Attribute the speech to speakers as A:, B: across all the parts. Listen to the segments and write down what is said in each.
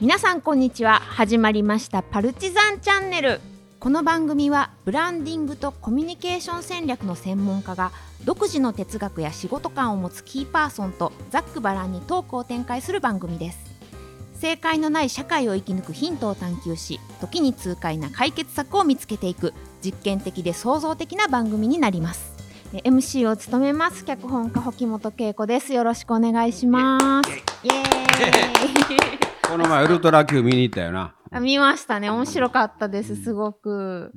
A: 皆さんこんにちは。始まりましたパルチザンチャンネル。この番組はブランディングとコミュニケーション戦略の専門家が独自の哲学や仕事観を持つキーパーソンとざっくばらんにトークを展開する番組です。正解のない社会を生き抜くヒントを探求し時に痛快な解決策を見つけていく実験的で創造的な番組になります。MC を務めます脚本家保本恵子です。よろしくお願いします。イエーイ
B: この前ウルトラ Q 見に行ったよな。
A: あ見ましたね。面白かったですすごく。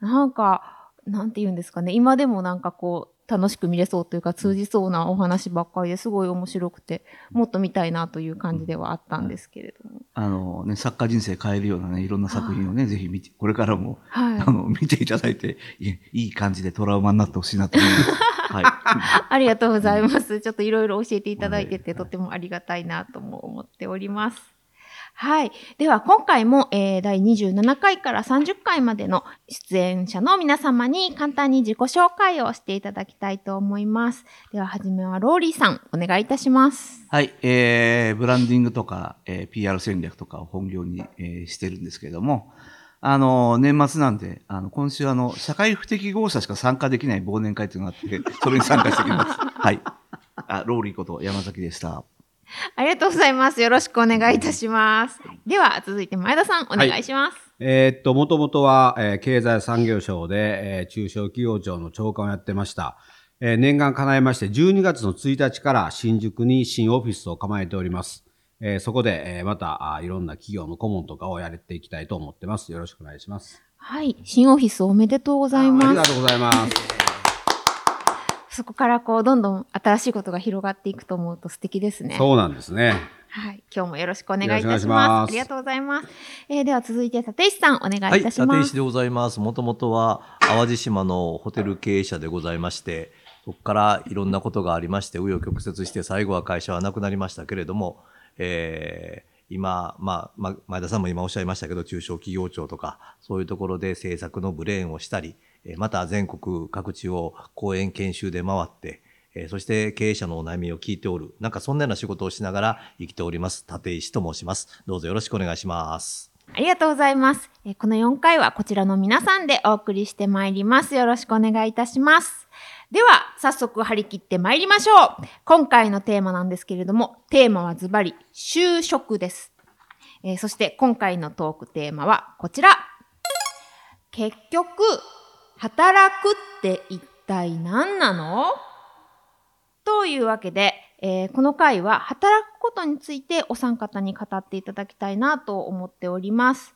A: なんかなんて言うんですかね。今でもなんかこう楽しく見れそうというか通じそうなお話ばっかりですごい面白くてもっと見たいなという感じではあったんですけれども、
C: あのね、作家人生変えるようなね、いろんな作品をね、ぜひ見て、これからも、
A: はい。
C: あの、見ていただいて、いいい感じでトラウマになってほしいなと思います。はい。
A: ありがとうございます。ちょっといろいろ教えていただいてて、とてもありがたいなとも思っております。はい。では、今回も、えー第27回から30回までの出演者の皆様に簡単に自己紹介をしていただきたいと思います。では、はじめはローリーさん、お願いいたします。
C: はい。えー、ブランディングとか、えー、PR 戦略とかを本業に、えーしてるんですけれども、あの、年末なんで、あの、今週あの、社会不適合者しか参加できない忘年会っていうのがあって、それに参加してきます。はい。あ、ローリーこと山崎でした。
A: ありがとうございます。よろしくお願いいたします。では、続いて前田さん、お願いします。
B: えーっと、もともとは、えー経済産業省で、えー中小企業庁の長官をやってました。えー念願叶えまして、12月の1日から新宿に新オフィスを構えております。えーそこで、えーまたあいろんな企業の顧問とかをやっていきたいと思ってます。よろしくお願いします。
A: はい。新オフィスおめでとうござい
B: あ
A: ます
B: りが。とうございます。
A: そこからこう、どんどん新しいことが広がっていくと思うと素敵ですね。
B: そうなんですね。
A: はい。今日もよろしくお願いいたします。ありがとうございます。えーでは続いて、立石さん、お願いい
D: はい、
A: たします。
D: 立石でございます。もともとは淡路島のホテル経営者でございまして、そこからいろんなことがありまして、紆余曲折して最後は会社はなくなりましたけれども、えー今、まあ、ま前田さんも今おっしゃいましたけど、中小企業庁とか、そういうところで政策のブレーンをしたり、えーまた全国各地を講演研修で回って、そして経営者のお悩みを聞いておる、なんかそんなような仕事をしながら生きております。立石と申します。どうぞよろしくお願いします。
A: ありがとうございます。この4回はこちらの皆さんでお送りしてまいります。よろしくお願いいたします。では、早速張り切ってまいりましょう。今回のテーマなんですけれども、テーマはズバリ、就職です。えーそして今回のトークテーマはこちら。結局、働くって一体何なの？というわけで、えーこの回は働くことについてお三方に語っていただきたいなと思っております。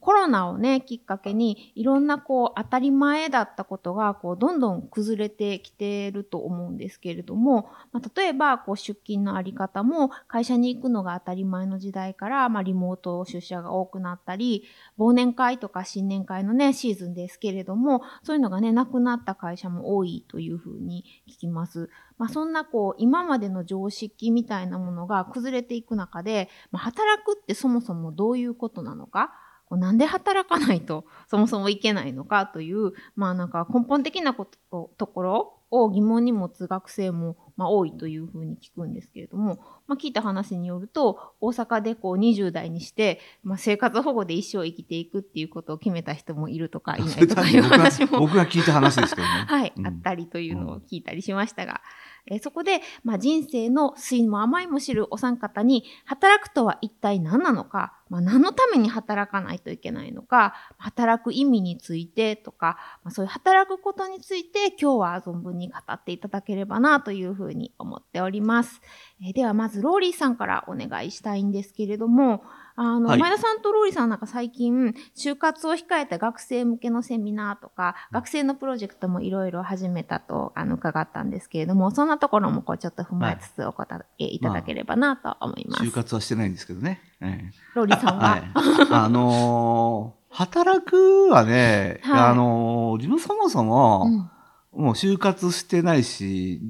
A: コロナをね、きっかけにいろんなこう当たり前だったことがこうどんどん崩れてきてると思うんですけれども、まあ、例えばこう出勤のあり方も会社に行くのが当たり前の時代から、まあ、リモート出社が多くなったり、忘年会とか新年会のね、シーズンですけれども、そういうのがね、なくなった会社も多いというふうに聞きます。まあ、そんなこう今までの常識みたいなものが崩れていく中で、まあ、働くってそもそもどういうことなのかこうなんで働かないとそもそもいけないのかという、まあ、なんか根本的なことところを疑問に持つ学生も、まあ、多いというふうに聞くんですけれども、まあ、聞いた話によると大阪でこう20代にして、まあ、生活保護で一生生きていくっていうことを決めた人もいるとか いないとかいう話も
C: 僕が聞いた話ですけどね。
A: はい、
C: うん
A: あったりというのを聞いたりしましたが、えそこで、まあ、人生の酸いも甘いも知るお三方に働くとは一体何なのか、まあ、何のために働かないといけないのか働く意味についてとか、まあ、そういう働くことについて今日は存分に語っていただければなというふうに思っております、えではまずローリーさんからお願いしたいんですけれどもあの、
C: はい。
A: 前田さんとローリーさんなんか最近就活を控えた学生向けのセミナーとか学生のプロジェクトもいろいろ始めたとあの伺ったんですけれどもそんなところもこうちょっと踏まえつつお答えいただければなと思います。
C: 就活はしてないんですけどね。え
A: ローリーさんは、
C: えはい。あのー働くはね、
A: はい。
C: あのー自分そもそも、
A: うん。
C: もう就活してないし、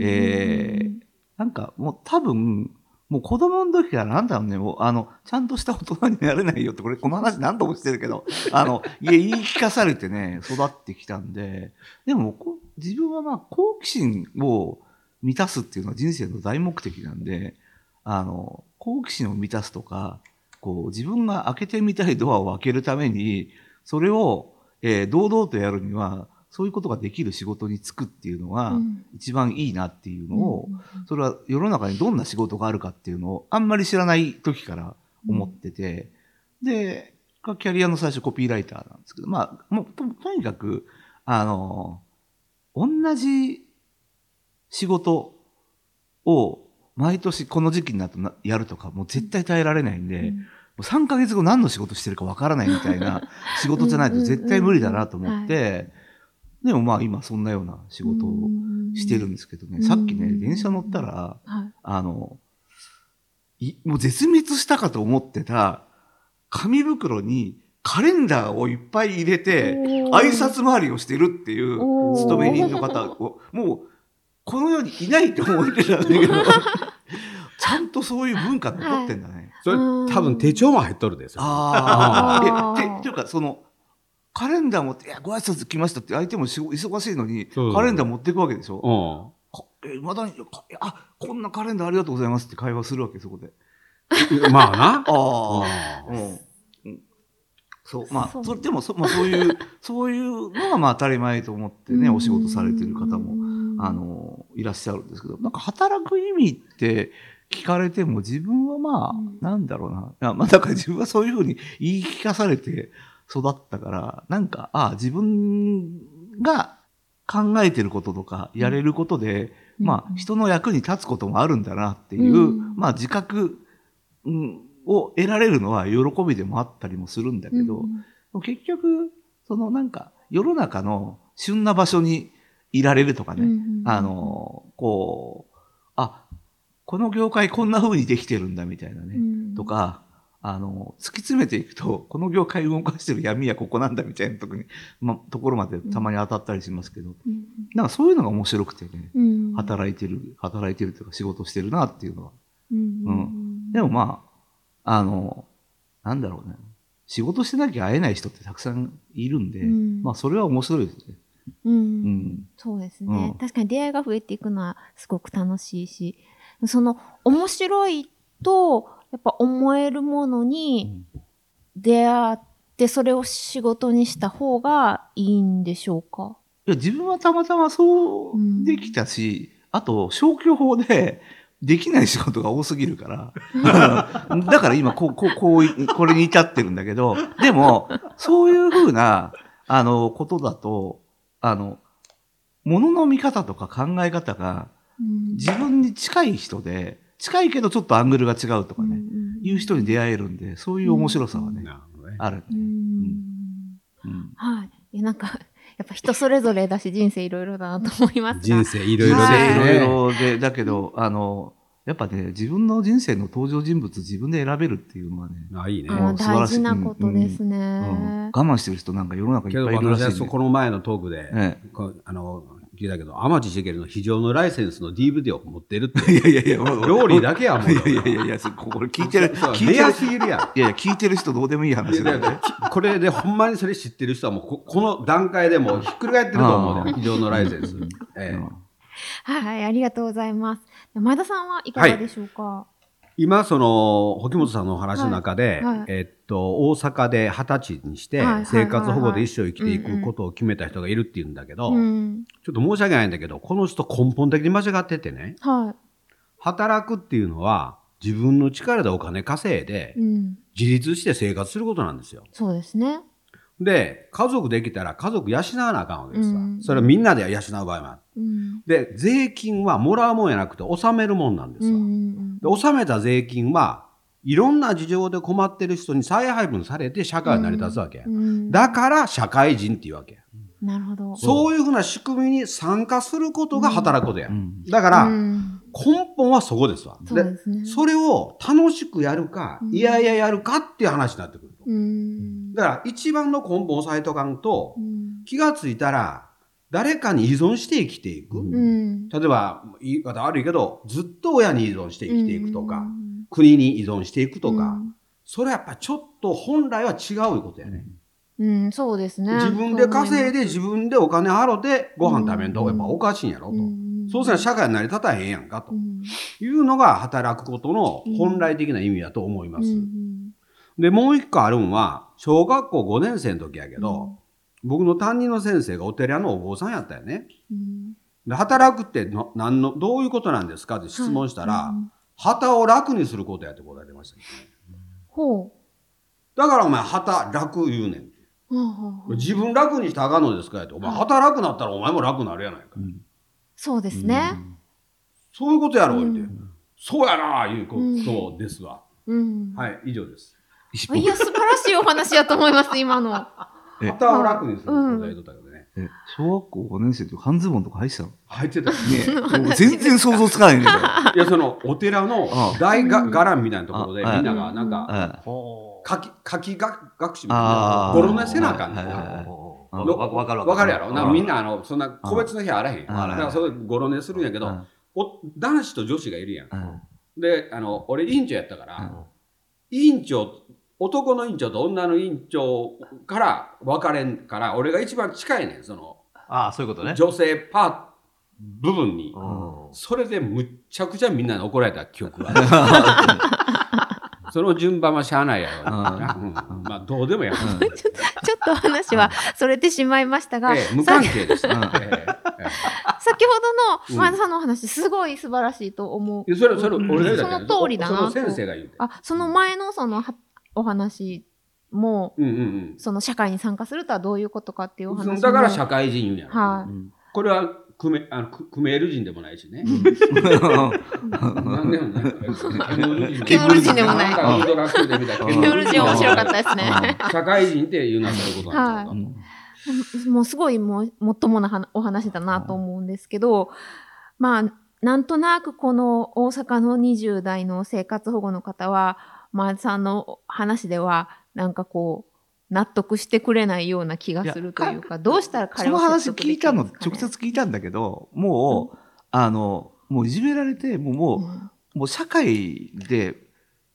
C: えーなんかもう多分、もう子供の時からなんだろうね、もうあの、ちゃんとした大人になれないよって、これこの話何度もしてるけど、あの、いや、言い聞かされてね、育ってきたんで、でも自分はまあ好奇心を満たすっていうのは人生の大目的なんで、あの、好奇心を満たすとか、こう、自分が開けてみたいドアを開けるために、それを、えー堂々とやるには、そういうことができる仕事に就くっていうのが
A: うん。
C: 一番いいなっていうのを、
A: うん
C: それは世の中にどんな仕事があるかっていうのをあんまり知らない時から思ってて、で、キャリアの最初コピーライターなんですけど、まあ、もうととにかく、あの、同じ仕事を毎年この時期になるとなやるとか、もう絶対耐えられないんで、
A: うん。
C: もう3ヶ月後何の仕事してるかわからないみたいな仕事じゃないと絶対無理だなと思って、でもまあ今そんなような仕事をしてるんですけどね、
A: うん
C: さっきね、電車乗ったら、
A: はい。
C: あの、いもう絶滅したかと思ってた紙袋にカレンダーをいっぱい入れて、挨拶回りをしてるっていう勤め人の方を、もう、この世にいないと思ってたんだけど、ちゃんとそういう文化残ってんだね。
B: それ
A: うん。
B: 多分手帳も入っとるですよ。
C: あ
A: あ。
C: え、て、というか、その、カレンダー持って、いや、ご挨拶来ましたって相手もし忙しいのに、カレンダー持っていくわけでしょ？
B: う
C: かえ、まだに、かあ、こんなカレンダーありがとうございますって会話するわけ、そこで。
B: ん。まあな。
C: あうん。うんそう、まあ、
A: そ
C: れでもそ、まあ、そういう、そういうのがまあ当たり前と思ってね、お仕事されてる方も、あの、いらっしゃるんですけど、なんか働く意味って聞かれても自分はまあ、
A: うん
C: なんだろうな。まあ、だから自分はそういうふうに言い聞かされて育ったから、なんか、ああ、自分が考えてることとか、やれることで、
A: うん。
C: まあ、人の役に立つこともあるんだなっていう、
A: うん。
C: まあ、自覚、うんを得られるのは喜びでもあったりもするんだけど、結局、そのなんか、世の中の旬な場所にいられるとかね、あの、こう、あ、この業界こんな風にできてるんだみたいなね、とか、あの、突き詰めていくと、この業界動かしてる闇はここなんだみたいなとこに、ま、ところまでたまに当たったりしますけど、なんかそういうのが面白くてね、働いてる、働いてるというか仕事してるなっていうのは。
A: うん。
C: でもまあ、あの、なんだろうね。仕事してなきゃ会えない人ってたくさんいるんで、
A: うん。
C: まあそれは面白いですね。
A: うん。
C: うん。
A: そうですね、
C: うん。
A: 確かに出会いが増えていくのはすごく楽しいしその面白いとやっぱ思えるものに出会ってそれを仕事にした方がいいんでしょうか？
C: いや、自分はたまたまそうできたし、あと消去法で できない仕事が多すぎるから、だから今こう、こう、こうい、これに至ってるんだけど、でも、そういうふうな、あの、ことだと、あの、物の見方とか考え方が自分に近い人で、近いけどちょっとアングルが違うとかね、いう人に出会えるんで、そういう面白さはね、
B: なるほどね。
C: ある。ね。
A: うん。
C: うん。
A: はい。いやなんかやっぱ人それぞれだし人生いろいろだなと思います。が
B: 人生いろいろで
A: い。
C: いろい
B: ね。
C: ろで、だけど、あの、やっぱね、自分の人生の登場人物自分で選べるっていうのはね、
B: あ、いいね。
A: 大事なことですね、
C: うん。我慢してる人なんか世の中いっぱいいるらしい、ね。
B: 私はそこの前のトークで、
C: え。
B: こうあの聞いたけど天地茂の非常のライセンスの DVD を持ってるって。
C: いやいやいや、
B: 料理だけはもう
C: いやいやいやいや、そこれ聞いてる、
B: そう
C: 聞いてる。
B: レア。すぎるやん。
C: いやいや、聞いてる人どうでもいい話だよね。
B: これでほんまにそれ知ってる人はもうここの段階でもうひっくり返ってると思うね非常のライセンス。ええ。
C: うん
A: はいありがとうございます。前田さんはいかがでしょうか、
B: 今その保本さんのお話の中で、
A: はい。はい。
B: えっと大阪で二十歳にして生活保護で一生生きてい
A: うんうん
B: くことを決めた人がいるっていうんだけど、
A: うん。
B: ちょっと申し訳ないんだけどこの人根本的に間違っててね。
A: は
B: 働くっていうのは自分の力でお金稼いで
A: い、うん、
B: 自立して生活することなんですよ。
A: そうですね
B: で家族できたら家族養わなあかんわけですわ。
A: うん
B: それはみんなで養う場合もある。
A: うん
B: で税金はもらうもんやなくて納めるもんなんですわ。
A: うん
B: で納めた税金はいろんな事情で困ってる人に再配分されて社会は成り立つわけや。
A: うん
B: だから社会人っていうわけや。
A: なるほど
B: そういうふうな仕組みに参加することが働くことや。
C: うん
B: だから、
A: うん
B: 根本はそこですわ。
A: そうですね
B: それを楽しくやるか、
A: うん
B: いやいややるかっていう話になってくるだから一番の根本を押さえとかんと
A: う、ん
B: 気がついたら誰かに依存して生きていく。
A: うん
B: 例えば、言い方悪いけど、ずっと親に依存して生きていくとか、
A: うん
B: 国に依存していくとか、
A: うん
B: それはやっぱちょっと本来は違うことやね。
A: うん、そうですね。
B: 自分で稼いで自
A: 分
B: 分でお金払ってご飯食べんとやっぱおかしいんやろと。そうせな社会に成り立たへんやんかと
A: うん
B: いうのが働くことの本来的な意味だと思います。
A: うん
B: で、もう一個あるんは、小学校5年生の時やけど、僕の担任の先生がお寺のお坊さんやったよね。
A: うん
B: で、働くっての、なんの、どういうことなんですかって質問したら、
A: はいうん
B: 旗を楽にすることやって答えてましたね。
A: ほ
B: だからお前、旗楽言うねん。
A: う。ほうほうほう
B: 自分楽にしたらあかんのですかやって。お前、旗楽なったらお前も楽になるやないか。
A: そうですね。
B: そういうことやろ、
A: うん
B: 言うて。そうやな、いうことですわ。
A: うん。
B: はい、以上です。
A: いや、素晴らしいお話やと思います、今の。
C: え。
B: 旗を楽にすることや言うとったけどね。
C: え、小学校5年生で半ズボンとか履いてたの？
B: 入ってた。よ
C: ねもう全然想像つかないんだ
B: いや、その、お寺の大が伽藍みたいなところで、
C: あ
B: みんなが、なんか、書き、書きが学習みたいな。ゴロ寝せなあかん
D: わわかる。
B: わかるやろ？みんな、あの、そんな個別の日あらへん。だ
C: うん
B: から、それゴロ寝するんやけど、
C: うん
B: お男子と女子がいるやん。
C: うん
B: で、あの、俺委員長やったから、
C: うん
B: 委員長、男の委員長と女の委員長から分かれんから、俺が一番近いねん、その、
D: ああ、そういうことね。
B: 女性パー部分に。
D: うん
B: それでむっちゃくちゃみんなに怒られた記憶がある。その順番はしゃあないやろな。うんまあ、どうでもや る。
A: ちょっと話はそれてしまいましたが、
B: ええ無関係です。えええ
A: 先ほ
B: うん
A: どの前田さんのお話、すごい素晴らしいと思う。
B: えそれ、そ
A: の通りだなと
B: その先生が言うて。
A: あ、その前のそのはお話も、
B: うんうん
A: その社会に参加するとはどういうことかっていうお話。
B: だから社会人言うんやろ。
A: はい
C: うん
B: これはクメあのククメール人でもないしね。なんでもない。
A: ケムル人でもないケムル人面白かったですね。
B: 社会人っていうのはそういうことなんだ
C: う
B: と。
C: ん
A: もうすごいもうもっともなはお話だなと思うんですけど、まあなんとなくこの大阪の20代の生活保護の方は前田さんの話ではなんかこう納得してくれないような気がするというかどうしたら彼を
C: その話
A: 説得
C: 聞いたの
A: できるんですかね
C: 直接聞いたんだけどもう、あのもういじめられてもうもう,、
A: うん。
C: もう社会で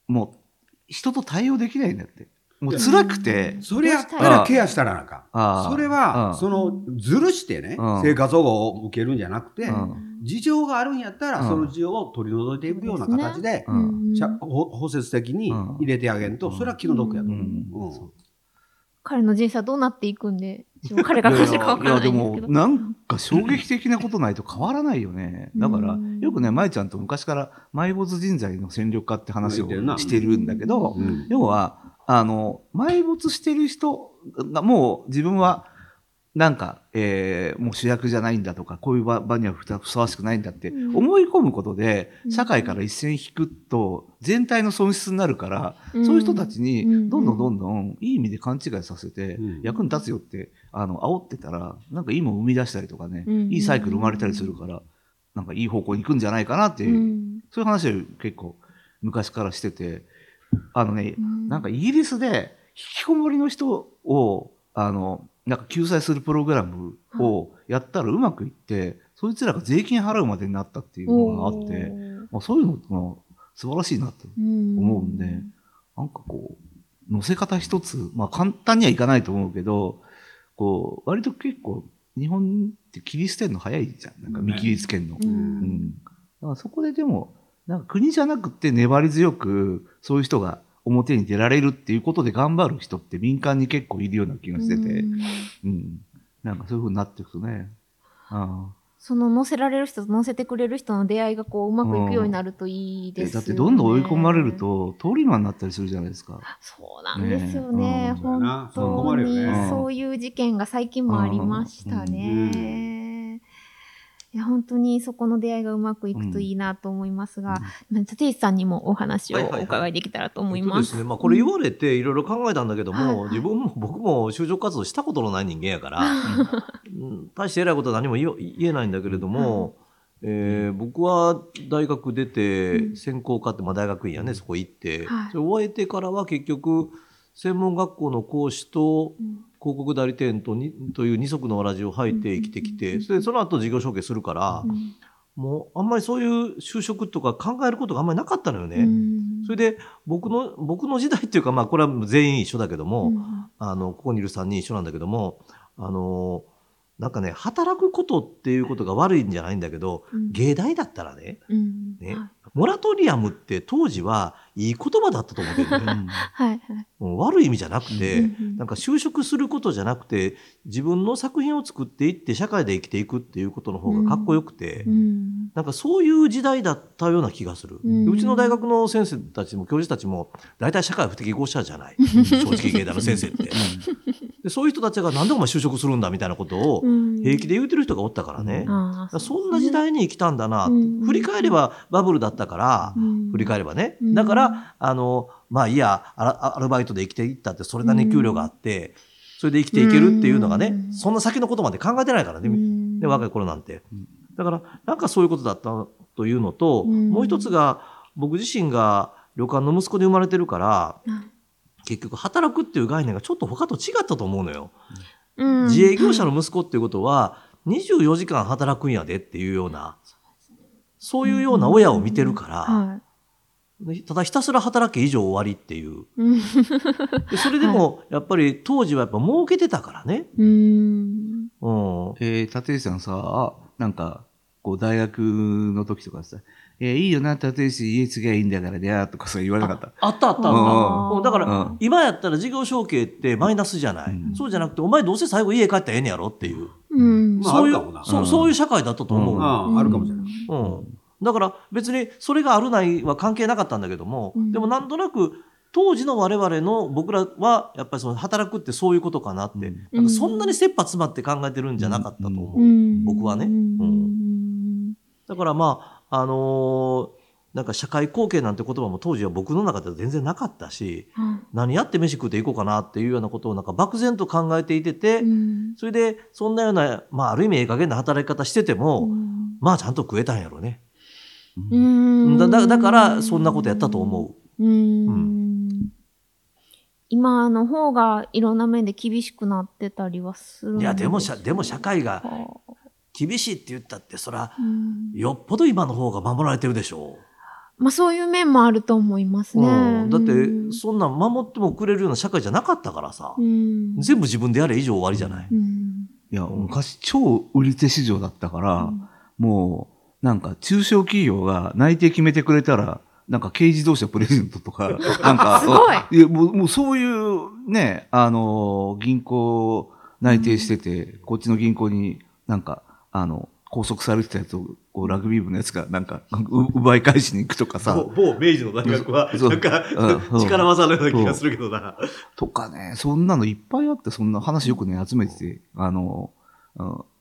C: もう人と対応できないんだって。もう辛くて、
B: それやったらケアしたらなあか。それは、
C: うん。
B: その、ずるしてね
C: うん、
B: 生活保護を受けるんじゃなくて
C: う、ん
B: 事情があるんやったら、
C: うん。
B: その事情を取り除いていくような形で、包摂的に入れてあげんと、
C: うん。
B: それは気の毒やと。思う。
A: 彼の人生はどうなっていくんでしょう彼がどうしてかわからないんですけど。
C: いやでもなんか衝撃的なことないと変わらないよね。だから
A: うん
C: よくね舞ちゃんと昔から埋没人材の戦力化って話をしてるんだけど、
B: うん。
C: 要はあの埋没してる人がもう自分はなんか、えーもう主役じゃないんだとかこういう場場にはふたふさわしくないんだって
A: うん。
C: 思い込むことで
A: うん。
C: 社会から一線引くと全体の損失になるから、
A: うん。
C: そういう人たちに
A: うん。
C: どんどんどんどんいい意味で勘違いさせて
B: うん。
C: 役に立つよってあの煽ってたらなんかいいもん生み出したりとかね
A: うん。
C: いいサイクル生まれたりするからなんかいい方向に行くんじゃないかなっていううん。そういう話を結構昔からしててあのね
A: うん。
C: なんかイギリスで引きこもりの人をあのなんか救済するプログラムをやったらうまくいって、そいつらが税金払うまでになったっていうのがあって、まあ、そういうのが素晴らしいなと思うんで、なんかこう乗せ方一つ、まあ、簡単にはいかないと思うけどこう割と結構日本って切り捨てるの早いじゃん。なんか見切りつけるの。
A: う
C: うん。ん、だからそこででもなんか国じゃなくて粘り強くそういう人が表に出られるっていうことで頑張る人って民間に結構いるような気がしてて、
A: うん。
C: うん。なんかそういうふうになっていくとね。ああ。
A: その乗せられる人と乗せてくれる人の出会いがこううまくいくようになるといいですよね。
C: だってどんどん追い込まれると通り魔になったりするじゃないですか。
A: そうなんですよね。
C: ね
A: 本当に。そういう事件が最近もありましたね。いや本当にそこの出会いがうまくいくといいなと思いますが、立石さんにもお話をお伺いできたらと思います。
D: まあ、これ言われていろいろ考えたんだけども、
A: はいはい。
D: 自分も僕も就職活動したことのない人間やから、うん。大して偉いことは何も言えないんだけれども、えー僕は大学出
A: う
D: て
A: ん。
D: 専攻科って、まあ、大学院やねそこ行って、
A: はい。
D: それ終えてからは結局専門学校の講師と
A: うん
D: 広告代理店とにという二足のわらじを履いて生きてきて、それでその後事業承継するから、
A: うん。
D: もうあんまりそういう就職とか考えることがあんまりなかったのよね。
A: うん。
D: それで僕の僕の時代っていうかまあこれは全員一緒だけども、
A: うん。
D: あのここにいる3人一緒なんだけどもあのなんかね働くことっていうことが悪いんじゃないんだけど
A: うん。
D: 芸大だったらね
A: うん。
D: ね、
A: はい。
D: モラトリアムって当時はいい言葉だったと思ってるね。
A: はいはい。
D: うん。悪い意味じゃなくて、
A: うんうん
D: なんか就職することじゃなくて、自分の作品を作っていって社会で生きていくっていうことの方がかっこよくて、
A: うん。
D: なんかそういう時代だったような気がする。
A: うん。
D: うちの大学の先生たちも教授たちも大体社会不適合者じゃない。正直芸大の先生って。でそういう人たちがなんでお前就職するんだみたいなことを
A: うん。
D: 平気で言ってる人がおったからね。
A: ああ
D: そんな時代に生きたんだな、
A: うん。
D: 振り返ればバブルだったから、
A: うん。
D: 振り返ればね、
A: うん。
D: だからあのまあいいやアルバイトで生きていったってそれなりに給料があって、それで生きていけるっていうのがね、
A: うん。
D: そんな先のことまで考えてないからね、
A: うん。
D: ね若い頃なんて、だからなんかそういうことだったというのと、
A: うん。
D: もう一つが僕自身が旅館の息子で生まれてるから
A: うん
D: 結局働くっていう概念がちょっと他と違ったと思うのよ。
A: うん。
D: 自営業者の息子っていうことは24時間働くんやでっていうようなそういうような親を見てるから、
A: は
D: ただひたすら働け以上終わりっていう。でそれでもやっぱり当時はやっぱ儲けてたからね、
A: うん。
D: うん、
C: えー、立石さんさ、なんか、こう、大学の時とかさ、えー、いいよな、立石、家継ぎゃいいんだからね、とかさ、言われなかった。
D: あったあった。あった、だから、
C: うん。
D: 今やったら事業承継ってマイナスじゃない、
C: うん
D: そうじゃなくてお前どうせ最後家帰ったらええねやろっていう、
A: うん。
B: まあ
D: そういうそういう社会だったと思う、
C: うん。
B: ああるかもしれない。
D: うん、だから別にそれがあるないは関係なかったんだけども、
A: うん。
D: でもなんとなく当時の我々の僕らはやっぱりその働くってそういうことかなって、
C: うん。
D: なんかそんなに切羽詰まって考えてるんじゃなかったと思う、
A: うん。
D: 僕はね。
A: うん。
D: だからまああのーなんか社会貢献なんて言葉も当時は僕の中では全然なかったし
A: うん
D: 何やって飯食っていこうかなっていうようなことをなんか漠然と考えていてて、
A: うん。
D: それでそんなような、まあ、ある意味ええ加減な働き方してても、まあちゃんと食えたんやろうね。
A: うん。
D: だだだからそんなことやったと思う。
A: うん。今の方がいろんな面で厳しくなってたりはするん
D: いやでも
A: す
D: しゃでも社会が
A: か
D: 厳しいって言ったってそら
A: うん。
D: よっぽど今の方が守られてるでしょ
A: まあそういう面もあると思います
D: う、
A: ね。
D: うん、だって
A: うん。
D: そんなん守ってもくれるような社会じゃなかったからさ、
A: うん。
D: 全部自分でやれ以上終わりじゃない？
A: うん。
C: いや、昔、超売り手市場だったから、もう、なんか、中小企業が内定決めてくれたら、なんか、軽自動車プレゼントとか、なんか、
A: すごい。
C: いやもう、もうそういう、ね、あの、銀行内定してて、こっちの銀行になんか、あの、拘束されてたやつを、こう、ラグビー部のやつが、なんか、う奪い返しに行くとかさ、
D: 某明治の大学は
C: そう。
D: なんか
C: うん
D: 力技のような気がするけどな。
C: とかね、そんなのいっぱいあって、そんな話よくね、集めてて、あの、うん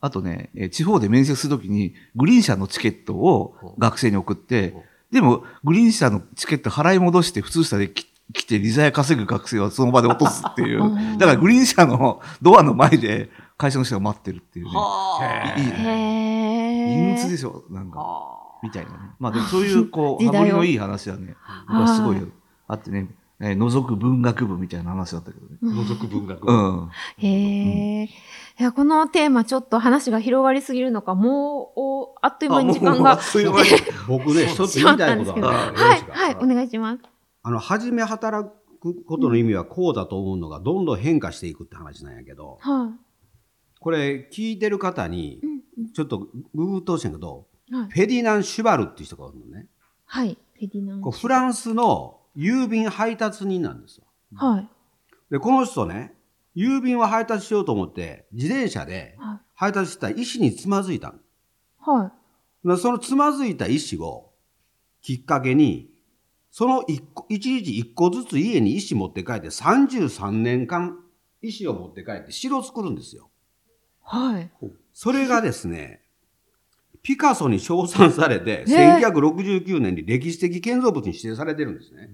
C: あとね、えー地方で面接するときに、グリーン車のチケットを学生に送って、でも、グリーン車のチケット払い戻して、普通車でき来て、リザヤ稼ぐ学生はその場で落とすっていう
A: うん。
C: だから、グリーン車のドアの前で、会社の人が待ってるっていうね。
D: はあ。
C: いい
A: へ
C: 陰鬱
A: え。
C: でしょ？なんか。みたいなね。まあでもそういう、こう、羽振りのいい話はね、僕はすごいあってね、えー覗く文学部みたいな話だったけどね。
D: 覗く文学。
C: うん。
A: へえ。いや、このテーマちょっと話が広がりすぎるのか、もう、おあっという間に時間が。
D: あもうあっという間に
B: 僕ね、一つ言いたいことが
A: はい、はい、お願いします。
B: あの、初め働くことの意味はこうだと思うのが、どんどん変化していくって話なんやけど、
A: は
B: これ聞いてる方にちょっとググっとほしいんやけど、
A: うんはい。
B: フェディナン・シュバルっていう人がいるのね。
A: はい。フェディナン
B: こうフランスの郵便配達人なんですよ。
A: はい。
B: で、この人ね、郵便を配達しようと思って、自転車で
A: はい。
B: 配達した石につまずいたの。
A: はい。
B: でそのつまずいた石をきっかけに、その一個一日一個ずつ家に石持って帰って33年間石を持って帰って城を作るんですよ。
A: はい。
B: それがですね、ピカソに称賛されて、
A: え
B: 1969年に歴史的建造物に指定されてるんですね。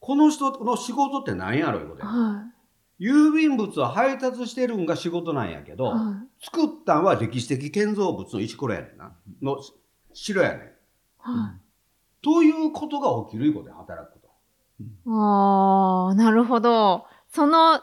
B: この人の仕事って何やろいうことや
A: は
B: 郵便物を配達してるんが仕事なんやけ
A: い。
B: ど、
A: は
B: 作ったんは歴史的建造物の石ころやねんな。の城やねん。ということが起きるいうことや、働くこと。
A: い。ああ、なるほど。その、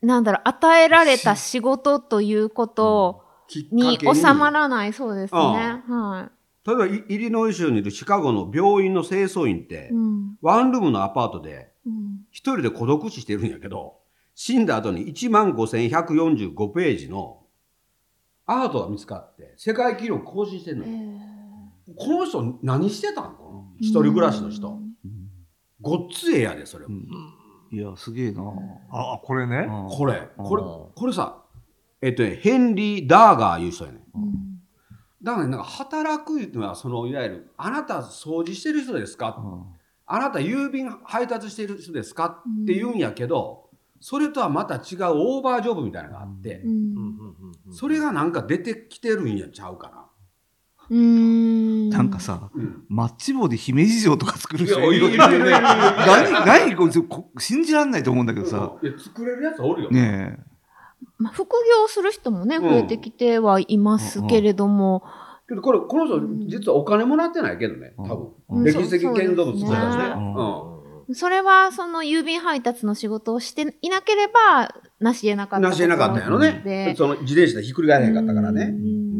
A: なんだろう、与えられた仕事ということに
B: けに
A: 収まらないそうですね。は
B: 例えばイイリノイ州にいるシカゴの病院の清掃員って、
A: い。うん。
B: ワンルームのアパートで
A: うん。
B: 一人で孤独死してるんやけど、死んだ後に1万5145ページのアートが見つかって、世界記録更新してんのよ。この人何してたんかな？一人暮らしの人。ごっつええやで、それ。
C: うんいや、すげえな。
D: あ、これね。
C: うん
B: これ、これ
D: うん、
B: これさ、えっとね、ヘンリー・ダーガーいう人やね。
A: うん。
B: だからね、なんか働くのは、その、いわゆる、あなた掃除してる人ですか、
C: うん。
B: あなた郵便配達してる人ですか？って言うんやけど、それとはまた違うオーバージョブみたいなのがあってそれがなんか出てきてるんやちゃうかな。
A: うーん。
C: なんかさ、
B: うん。
C: マッチ棒で姫路城とか作る人
B: いるいるいるいる
C: 何、何これこ信じらんないと思うんだけどさ。
B: いや作れるやつおるよ。
C: ね
A: まあ、副業する人もね、
B: うん
A: 増えてきてはいますけれども、
B: けどこれ、この人、実はお金もらってないけどね、多分。
C: うん
B: 歴史的建造物
A: そう
B: 作ったしね。うん。
A: それはその郵便配達の仕事をしていなければ、なし得なかった
B: なし得なかったんやろね。
A: で
B: その自転車でひっくり返らへんかったからね。
A: う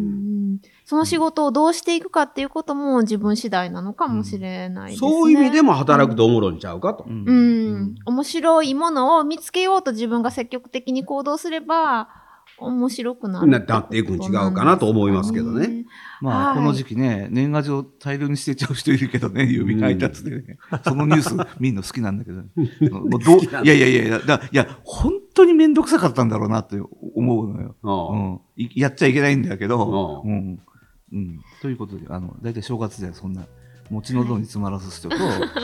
A: その仕事をどうしていくかっていうことも自分次第なのかもしれないですね。
B: そういう意味でも働くとおもろいんちゃうかと。
C: うん
A: うん、面白いものを見つけようと自分が積極的に行動すれば面白くなる
B: ななっていくん違うかなと思いますけどね。
C: まあ、
A: はい
C: この時期ね、年賀状大量に捨てちゃう人いるけどね、郵便配達でね。そのニュース見るの好きなんだけど、もうどう
B: 好きなんだ
C: いやいやいやいや、だいや、本当にめんどくさかったんだろうなって思うのよ。
B: う
C: うんやっちゃいけないんだけど、
B: う
C: うん。うん。ということで、あの、大体正月ではそんな、餅の胴に詰まらす人と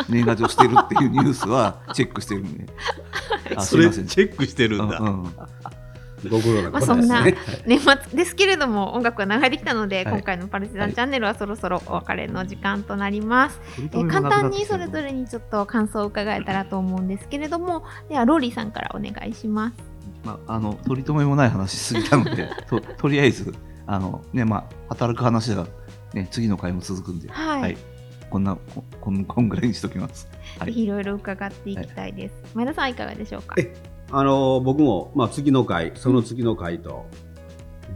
C: 年賀状してるっていうニュースはチェックしてるんで。あ
D: それ
C: すいません
D: チェックしてるんだ。
C: うんうん
B: ご苦労な
A: まあ、
B: こ
A: そんな。年末ですけれども音楽が流れてきたので、
C: はい
A: 今回のパルチザンチャンネルはそろそろお別れの時間となります。え簡単にそれぞれにちょっと感想を伺えたらと思うんですけれどもではローリーさんからお願いします。
C: まあ、あの取り留めもない話しすぎたので ととりあえずあの、ねまあ、働く話は、ね、次の回も続くんで、
A: はい
C: こんなここんこんぐらいにしときます。はい
A: ぜひいろいろ伺っていきたいです。前田さんいかがでしょうか？
B: えあの僕も、まあ、次の回、その次の回と、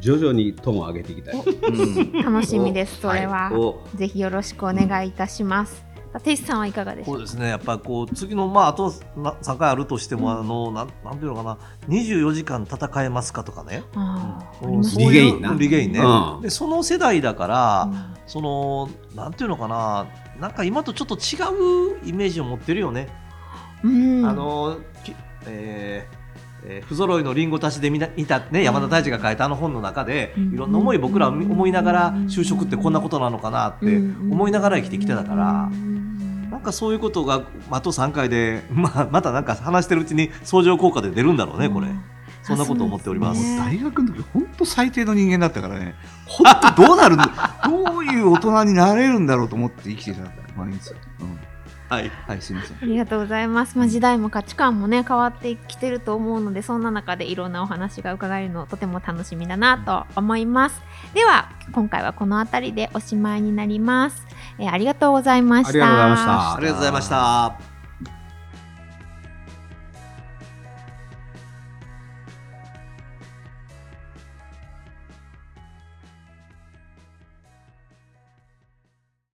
B: 徐々にトーンを上げていきたい。
C: うん
A: 楽しみです。それは、
C: お
A: ぜひよろしくお願いいたします。テイスさんはいかがでしょか。
D: そううですね、やっぱりこう次の、まあ、あとな3回あるとしても、
A: うん。
D: あのなんなんていうのかな、24時間戦えますかとかね、う
A: ありますね。
B: リゲインな
D: リゲインね、
B: うん。
D: でその世代だから、
A: うん。
D: そのなんていうのかな、なんか今とちょっと違うイメージを持ってるよね。
A: うん、
D: あのきえーえー不揃いのリンゴたちで見た、ね、山田太一が書いたあの本の中で、
A: うん。
D: いろんな思い僕ら思いながら就職ってこんなことなのかなって思いながら生きてきてたから、なんかそういうことがあと3回で、まあ、またなんか話してるうちに相乗効果で出るんだろうねこれ。そんなこと思っております。
A: すね。
C: 大学の時本当最低の人間だったからね。本当どうなるんだどういう大人になれるんだろうと思って生きてた。んだよ毎日、うん、
D: はい
C: はいすみません
A: ありがとうございます。まあ、時代も価値観もね変わってきてると思うのでそんな中でいろんなお話が伺えるのとても楽しみだなと思います。では今回はこの辺りでおしまいになります。えーありがとうございました。
B: ありがとうございました
D: ありがとうございました。